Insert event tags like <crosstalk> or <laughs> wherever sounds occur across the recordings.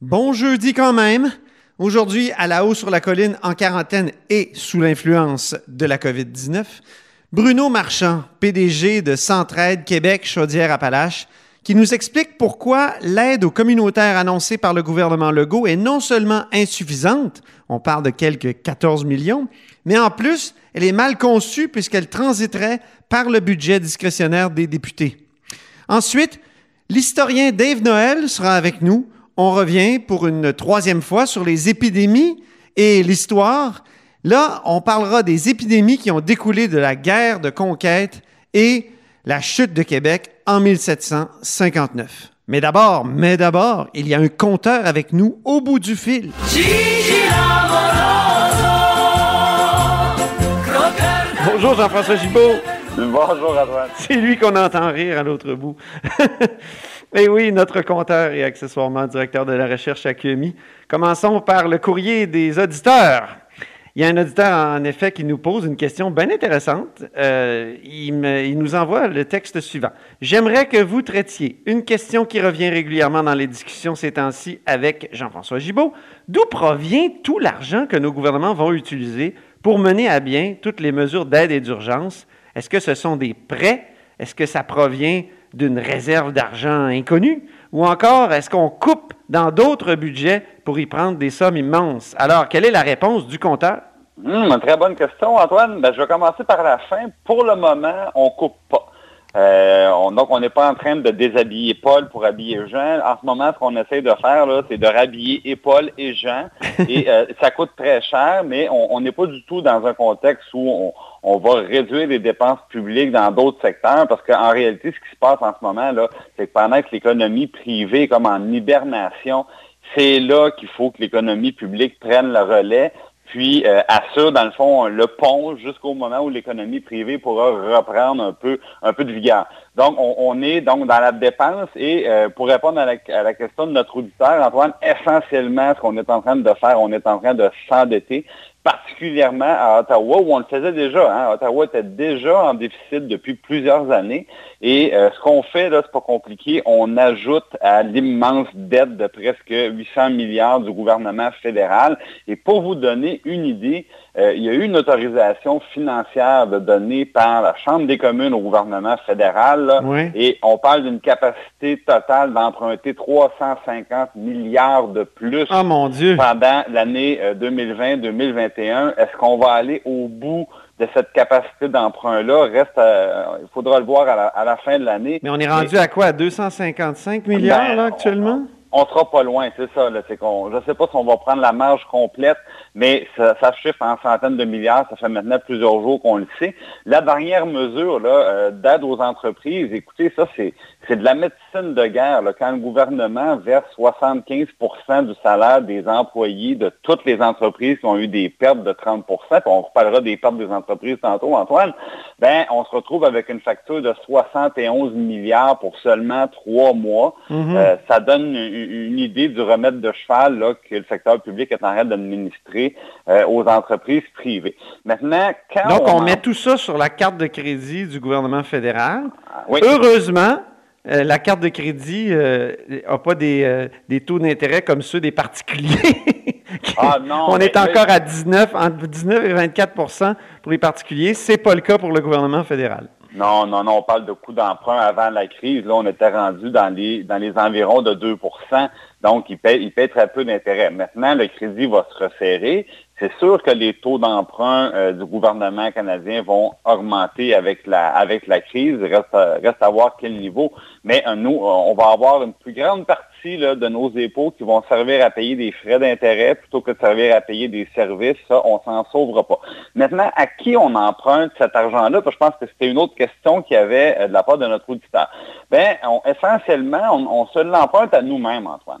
Bon jeudi quand même. Aujourd'hui, à la haut sur la colline, en quarantaine et sous l'influence de la COVID-19, Bruno Marchand, PDG de Centraide Québec Chaudière-Appalaches, qui nous explique pourquoi l'aide aux communautaires annoncée par le gouvernement Legault est non seulement insuffisante, on parle de quelques 14 millions, mais en plus, elle est mal conçue puisqu'elle transiterait par le budget discrétionnaire des députés. Ensuite, l'historien Dave Noël sera avec nous on revient pour une troisième fois sur les épidémies et l'histoire. Là, on parlera des épidémies qui ont découlé de la guerre de conquête et la chute de Québec en 1759. Mais d'abord, mais d'abord, il y a un compteur avec nous au bout du fil. Bonjour Jean-François Gibault. Bonjour Antoine. C'est lui qu'on entend rire à l'autre bout. <laughs> Et eh oui, notre compteur et accessoirement directeur de la recherche à QMI. Commençons par le courrier des auditeurs. Il y a un auditeur, en effet, qui nous pose une question bien intéressante. Euh, il, il, nous envoie le texte suivant. J'aimerais que vous traitiez une question qui revient régulièrement dans les discussions ces temps-ci avec Jean-François Gibault. D'où provient tout l'argent que nos gouvernements vont utiliser pour mener à bien toutes les mesures d'aide et d'urgence? Est-ce que ce sont des prêts? Est-ce que ça provient d'une réserve d'argent inconnue? Ou encore, est-ce qu'on coupe dans d'autres budgets pour y prendre des sommes immenses? Alors, quelle est la réponse du compteur? Une très bonne question, Antoine. Ben, je vais commencer par la fin. Pour le moment, on ne coupe pas. Euh, donc, on n'est pas en train de déshabiller Paul pour habiller Jean. En ce moment, ce qu'on essaie de faire, c'est de rhabiller et Paul et Jean. <laughs> Et euh, ça coûte très cher, mais on n'est pas du tout dans un contexte où on, on va réduire les dépenses publiques dans d'autres secteurs parce qu'en réalité, ce qui se passe en ce moment, là, c'est que pendant que l'économie privée est comme en hibernation, c'est là qu'il faut que l'économie publique prenne le relais puis euh, assure, dans le fond, le pont jusqu'au moment où l'économie privée pourra reprendre un peu, un peu de vigueur. Donc, on, est donc dans la dépense et euh, pour répondre à la, question de notre auditeur, Antoine, essentiellement, ce qu'on est en train de faire, on est en train de s'endetter particulièrement à Ottawa, où on le faisait déjà. Hein. Ottawa était déjà en déficit depuis plusieurs années. Et euh, ce qu'on fait, là, c'est pas compliqué, on ajoute à l'immense dette de presque 800 milliards du gouvernement fédéral. Et pour vous donner une idée, euh, il y a eu une autorisation financière donnée par la Chambre des communes au gouvernement fédéral. Et on parle d'une capacité totale d'emprunter 350 milliards de plus oh, mon Dieu. pendant l'année 2020-2021. Euh, Est-ce qu'on va aller au bout de cette capacité d'emprunt-là? Reste, euh, il faudra le voir à la, fin de l'année. Mais on est rendu à quoi? À 255 milliards, là, actuellement? On, sera pas loin, c'est ça. Là, qu'on, je ne sais pas si on va prendre la marge complète, mais ça, ça, chiffre en centaines de milliards. Ça fait maintenant plusieurs jours qu'on le sait. La dernière mesure là, euh, d'aide aux entreprises, écoutez, ça, c'est, c'est de la médecine de guerre. Là, quand le gouvernement verse 75% du salaire des employés de toutes les entreprises qui ont eu des pertes de 30% puis on reparlera des pertes des entreprises tantôt, Antoine, ben, on se retrouve avec une facture de 71 milliards pour seulement trois mois. Mm-hmm. Euh, ça donne une, idée du remède de cheval là, que le secteur public est en train d'administrer euh, aux entreprises privées. Maintenant, quand Donc, on, met tout ça sur la carte de crédit du gouvernement fédéral. Heureusement, euh, la carte de crédit n'a euh, pas des, euh, des taux d'intérêt comme ceux des particuliers. <laughs> ah non, on est encore à 19, entre 19 et 24% pour les particuliers. Ce n'est pas le cas pour le gouvernement fédéral. Non, non, non, on parle de coûts d'emprunt avant la crise. Là, on était rendu dans les, dans les environs de 2 donc il paye, il paye très peu d'intérêt. Maintenant, le crédit va se resserrer. C'est sûr que les taux d'emprunt euh, du gouvernement canadien vont augmenter avec la, avec la crise. Reste, reste à voir quel niveau. Mais euh, nous, on va avoir une plus grande partie de nos impôts qui vont servir à payer des frais d'intérêt plutôt que de servir à payer des services. Ça, on s'en sauvera pas. Maintenant, à qui on emprunte cet argent-là? Je pense que c'était une autre question qu'il y avait euh, de la part de notre auditeur. Ben, essentiellement, on, on se l'emprunte à nous-mêmes, Antoine.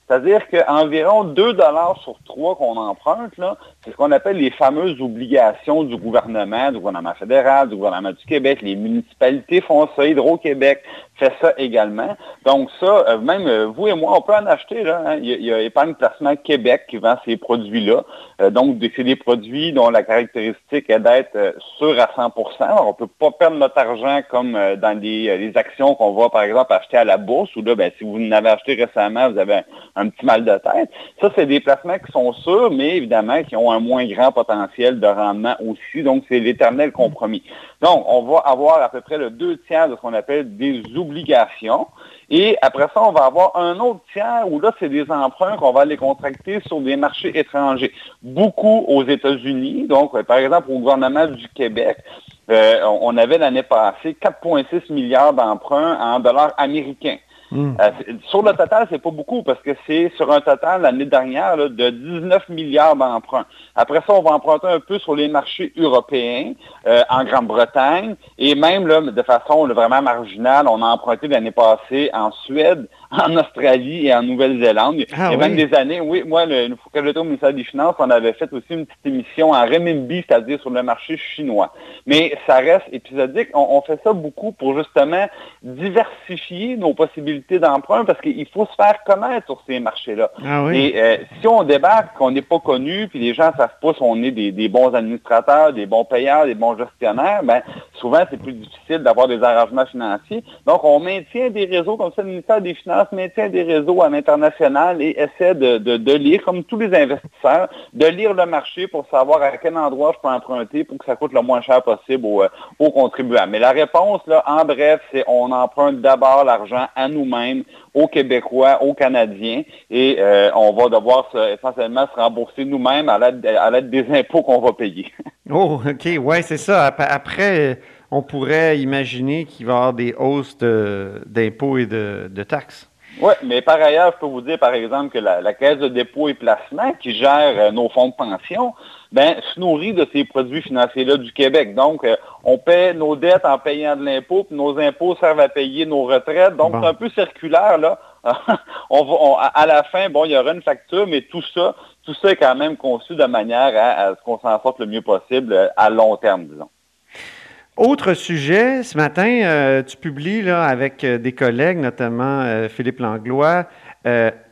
C'est-à-dire qu'environ 2 dollars sur 3 qu'on emprunte, c'est ce qu'on appelle les fameuses obligations du gouvernement, du gouvernement fédéral, du gouvernement du Québec. Les municipalités font ça, Hydro-Québec fait ça également. Donc ça, euh, même euh, vous et moi, on peut en acheter. Hein. il, y a, Épargne Placement Québec qui vend ces produits-là. Euh, donc, c'est des produits dont la caractéristique est d'être sûr à 100% On ne peut pas perdre notre argent comme dans les, actions qu'on va, par exemple, acheter à la bourse, ou là, ben, si vous en avez acheté récemment, vous avez un, petit mal de tête. Ça, c'est des placements qui sont sûrs, mais évidemment qui ont un moins grand potentiel de rendement aussi. Donc, c'est l'éternel compromis. Donc, on va avoir à peu près le deux tiers de ce qu'on appelle des obligations. Et après ça, on va avoir un autre tiers où là, c'est des emprunts qu'on va les contracter sur des marchés étrangers. Beaucoup aux États-Unis. Donc, par exemple, au gouvernement du Québec, euh, on avait l'année passée 4,6 milliards d'emprunts en dollars américains. Hmm. Euh, sur le total, c'est pas beaucoup parce que c'est sur un total l'année dernière de 19 milliards d'emprunts. Après ça, on va emprunter un peu sur les marchés européens, euh, en Grande-Bretagne, et même de façon vraiment marginale, on a emprunté l'année passée en Suède, <laughs> en Australie et en Nouvelle-Zélande. Ah Il y a même des années, oui, moi, le, quand j'étais au ministère des Finances, on avait fait aussi une petite émission en renminbi, c'est-à-dire sur le marché chinois. Mais ça reste épisodique. On, fait ça beaucoup pour justement diversifier nos possibilités d'emprunt parce qu'il faut se faire connaître sur ces marchés-là. Ah et euh, si on débarque, qu'on n'est pas connu, puis les gens ne savent pas si on est des, bons administrateurs, des bons payeurs, des bons gestionnaires, ben souvent c'est plus difficile d'avoir des arrangements financiers. Donc on maintient des réseaux comme ça, le ministère des Finances maintient des réseaux à l'international et essaie de, lire, comme tous les investisseurs, de lire le marché pour savoir à quel endroit je peux emprunter pour que ça coûte le moins cher possible aux, euh, contribuables. Mais la réponse, là, en bref, c'est on emprunte d'abord l'argent à nous-mêmes, aux Québécois, aux Canadiens, et euh, on va devoir essentiellement se rembourser nous-mêmes à l'aide des impôts qu'on va payer. <laughs> oh, OK, ouais, c'est ça. Après, on pourrait imaginer qu'il va y avoir des hausses d'impôts et de taxes. Oui, mais par ailleurs, je peux vous dire, par exemple, que la, Caisse de dépôt et placement, qui gère euh, nos fonds de pension, ben, se nourrit de ces produits financiers-là du Québec. Donc, euh, on paie nos dettes en payant de l'impôt, puis nos impôts servent à payer nos retraites. Donc, c'est un peu circulaire, là. <laughs> on va, à la fin, bon, il y aura une facture, mais tout ça, tout ça est quand même conçu de manière à, à ce qu'on s'en sorte le mieux possible euh, à long terme, disons. Autre sujet, ce matin, euh, tu publies là, avec euh, des collègues, notamment euh, Philippe Langlois,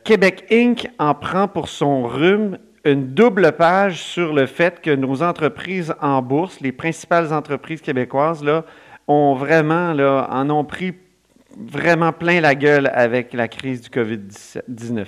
Québec Inc. en prend pour son rhume une double page sur le fait que nos entreprises en bourse, les principales entreprises québécoises, là, ont vraiment, là, en ont pris vraiment plein la gueule avec la crise du COVID-19.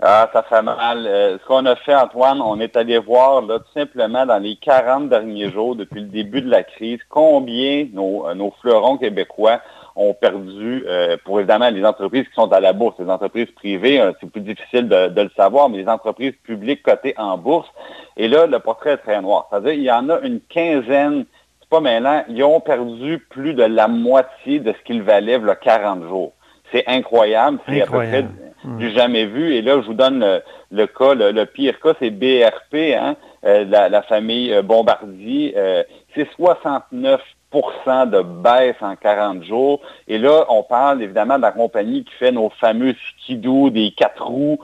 Ah, ça fait mal. Euh, ce qu'on a fait, Antoine, on est allé voir là, tout simplement dans les 40 derniers jours, depuis le début de la crise, combien nos, euh, nos fleurons québécois ont perdu, euh, pour évidemment les entreprises qui sont à la bourse, les entreprises privées, c'est plus difficile de, le savoir, mais les entreprises publiques cotées en bourse. Et là, le portrait est très noir. C'est-à-dire, il y en a une quinzaine, c'est pas maintenant, ils ont perdu plus de la moitié de ce qu'ils valaient le 40 jours. C'est incroyable. C'est à peu près du jamais vu. Et là, je vous donne le, cas, le, pire cas, c'est BRP, hein, euh, la, famille euh, Bombardier. Euh, c'est 69% de baisse en 40 jours. Et là, on parle évidemment de la compagnie qui fait nos fameux skidoo, des quatre roues,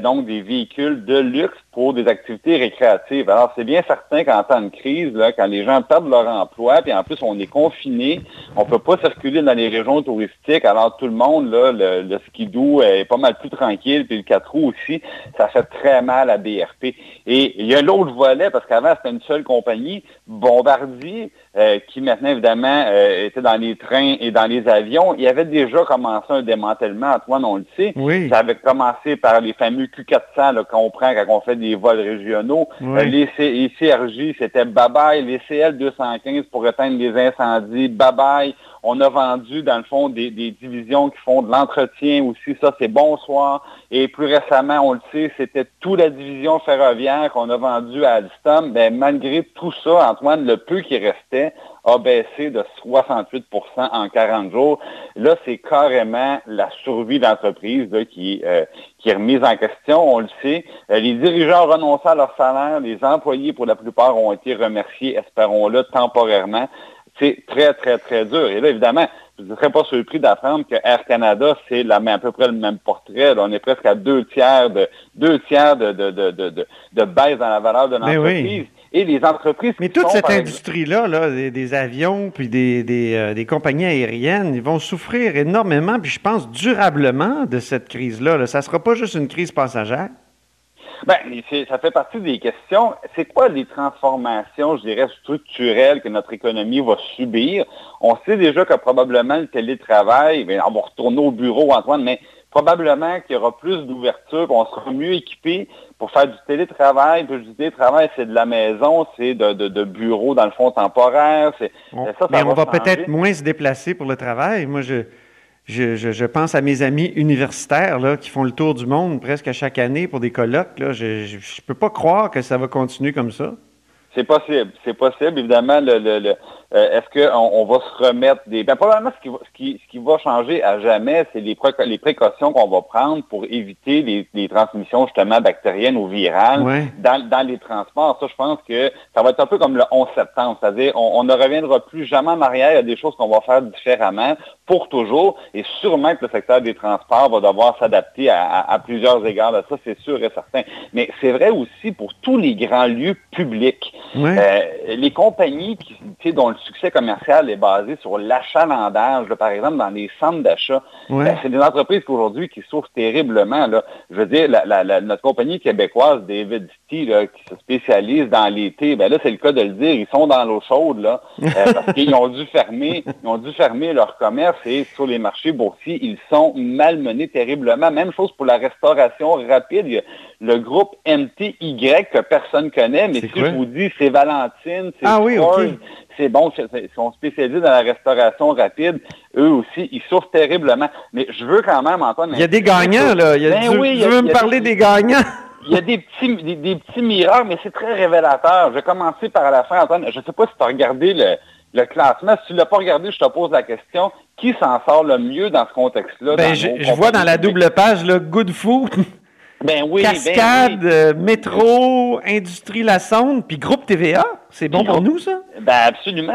donc des véhicules de luxe pour des activités récréatives. Alors, c'est bien certain qu'en temps de crise, là, quand les gens perdent leur emploi, puis en plus, on est confiné, on peut pas circuler dans les régions touristiques, alors tout le monde, là, le, le skidoo est pas mal plus tranquille, puis le quatre roues aussi, ça fait très mal à BRP. Et il y a l'autre volet, parce qu'avant, c'était une seule compagnie, Bombardier, euh, qui maintenant, évidemment, euh, était dans les trains et dans les avions. Il y avait déjà commencé un démantèlement, Antoine, on le sait. Oui. Ça avait commencé par les fameux Q400, là, qu'on prend quand on fait des vols régionaux. Euh, les, CRJ, c'était bye-bye. Les CL215 pour éteindre les incendies, bye-bye. On a vendu, dans le fond, des, divisions qui font de l'entretien aussi. Ça, c'est bonsoir. Et plus récemment, on le sait, c'était toute la division ferroviaire qu'on a vendue à Alstom. Ben, malgré tout ça, Antoine, le peu qui restait a baissé de 68% en 40 jours. Là, c'est carrément la survie d'entreprise qui, euh, qui est remise en question. On le sait. Euh, les dirigeants ont renoncé à leur salaire. Les employés, pour la plupart, ont été remerciés, espérons-le, temporairement c'est très, très, très dur. Et là, évidemment, je ne serais pas surpris d'apprendre que Air Canada, c'est la, à peu près le même portrait. on est presque à deux tiers de deux tiers de, de, de, de, baisse dans la valeur de l'entreprise. Et les entreprises... Mais toute cette industrie-là, là, des, avions, puis des, des, des, compagnies aériennes, ils vont souffrir énormément, puis je pense durablement de cette crise-là. Là. Ça ne sera pas juste une crise passagère. Ben, ça fait partie des questions. C'est quoi les transformations, je dirais, structurelles que notre économie va subir? On sait déjà que probablement le télétravail, bien, on va retourner au bureau, Antoine, mais probablement qu'il y aura plus d'ouverture, qu'on sera mieux équipé pour faire du télétravail. Puis du télétravail, c'est de la maison, c'est de, de, bureau dans le fond temporaire. mais on va peut-être moins se déplacer pour le travail. Moi, je, je, pense à mes amis universitaires là, qui font le tour du monde presque à chaque année pour des colloques. Je ne peux pas croire que ça va continuer comme ça. C'est possible, c'est possible. Évidemment, le, le, euh, est-ce qu'on on va se remettre des... Ben, probablement, ce qui, va, ce, qui, ce qui va changer à jamais, c'est les, les précautions qu'on va prendre pour éviter les, les, transmissions, justement, bactériennes ou virales dans, dans les transports. Ça, je pense que ça va être un peu comme le 11 septembre, c'est-à-dire on, ne reviendra plus jamais en arrière. Il y a des choses qu'on va faire différemment pour toujours. Et sûrement que le secteur des transports va devoir s'adapter à, à, plusieurs égards. Ça, c'est sûr et certain. Mais c'est vrai aussi pour tous les grands lieux publics. Euh, les compagnies qui, dont le succès commercial est basé sur l'achalandage, par exemple, dans les centres d'achat. Ben, c'est des entreprises qu'aujourd'hui qui souffrent terriblement. Là. Je veux dire, notre compagnie québécoise, David City, qui se spécialise dans l'été, ben là, c'est le cas de le dire, ils sont dans l'eau chaude, là, euh, <laughs> parce qu'ils ont dû fermer, ils ont dû fermer leur commerce et sur les marchés boursiers, ils sont malmenés terriblement. Même chose pour la restauration rapide. le groupe MTY que personne connaît, mais si je vous dis, c'est Valentine, c'est ah, oui, c'est bon, ils sont spécialisés dans la restauration rapide. Eux aussi, ils souffrent terriblement. Mais je veux quand même, Antoine... Il y a des gagnants, là. Il y a, ben oui, tu veux me parler des, gagnants? <laughs> Il y a des petits, des, petits miracles, mais c'est très révélateur. Je vais commencer par la fin, Antoine. Je ne sais pas si tu as regardé le, classement. Si tu ne l'as pas regardé, je te pose la question. Qui s'en sort le mieux dans ce contexte-là? Ben, je, vois dans la double page, le Good Food. <laughs> Ben ben Cascade, euh, Métro, Industrie La Sonde, puis Groupe TVA. C'est bon pour nous, ça? Ben absolument.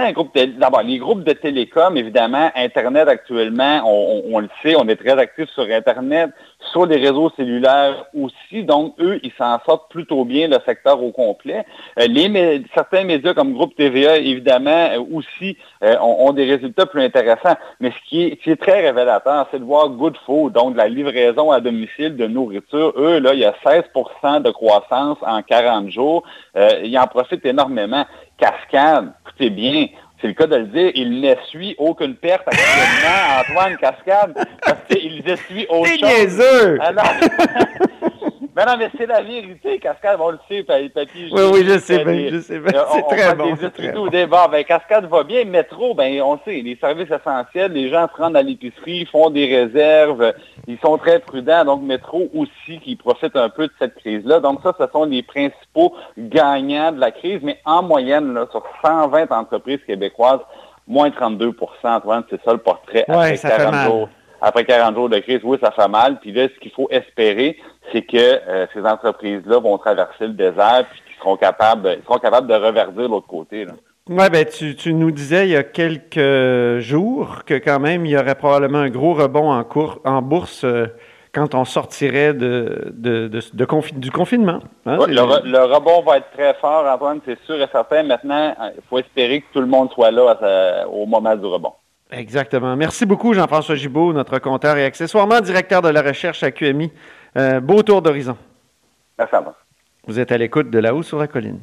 D'abord, les groupes de télécom, évidemment, Internet actuellement, on, le sait, on est très actifs sur Internet, sur les réseaux cellulaires aussi. Donc, eux, ils s'en sortent plutôt bien, le secteur au complet. Euh, les, certains médias comme Groupe TVA, évidemment, euh, aussi euh, ont, des résultats plus intéressants. Mais ce qui est, très révélateur, c'est de voir Good Food, donc la livraison à domicile de nourriture. Eux, là, il y a 16% de croissance en 40 jours. ils en profitent énormément. Cascade, écoutez bien, c'est le cas de le dire, il n'essuie aucune perte actuellement, Antoine Cascade, parce qu'il essuie autre chose. <laughs> Mais non, mais c'est la vérité, Cascade, on le sait, Papy. Oui, oui, je sais bien, je sais bien. C'est très bon. Des très bon. Des bars. Ben, Cascade va bien. Métro, ben, on sait, les services essentiels, les gens se rendent à l'épicerie, font des réserves, ils sont très prudents. Donc, Métro aussi qui profite un peu de cette crise-là. Donc, ça, ce sont les principaux gagnants de la crise. Mais en moyenne, là, sur 120 entreprises québécoises, moins 32 Antoine, c'est ça le portrait après 40 jours après 40 jours de crise, oui, ça fait mal. Puis là, ce qu'il faut espérer, c'est que euh, ces entreprises-là vont traverser le désert puis qu'ils seront capables, seront capables de reverdir l'autre côté. Oui, ben tu, tu, nous disais il y a quelques jours que quand même il y aurait probablement un gros rebond en, cours, en bourse euh, quand on sortirait de, de, de, du confinement. Hein, le, rebond va être très fort, Antoine, c'est sûr et certain. Maintenant, il faut espérer que tout le monde soit là au moment du rebond. Exactement. Merci beaucoup, Jean-François Gibault, notre compteur et accessoirement directeur de la recherche à QMI. Euh, beau tour d'horizon. Merci à vous. Vous êtes à l'écoute de là-haut sur la colline.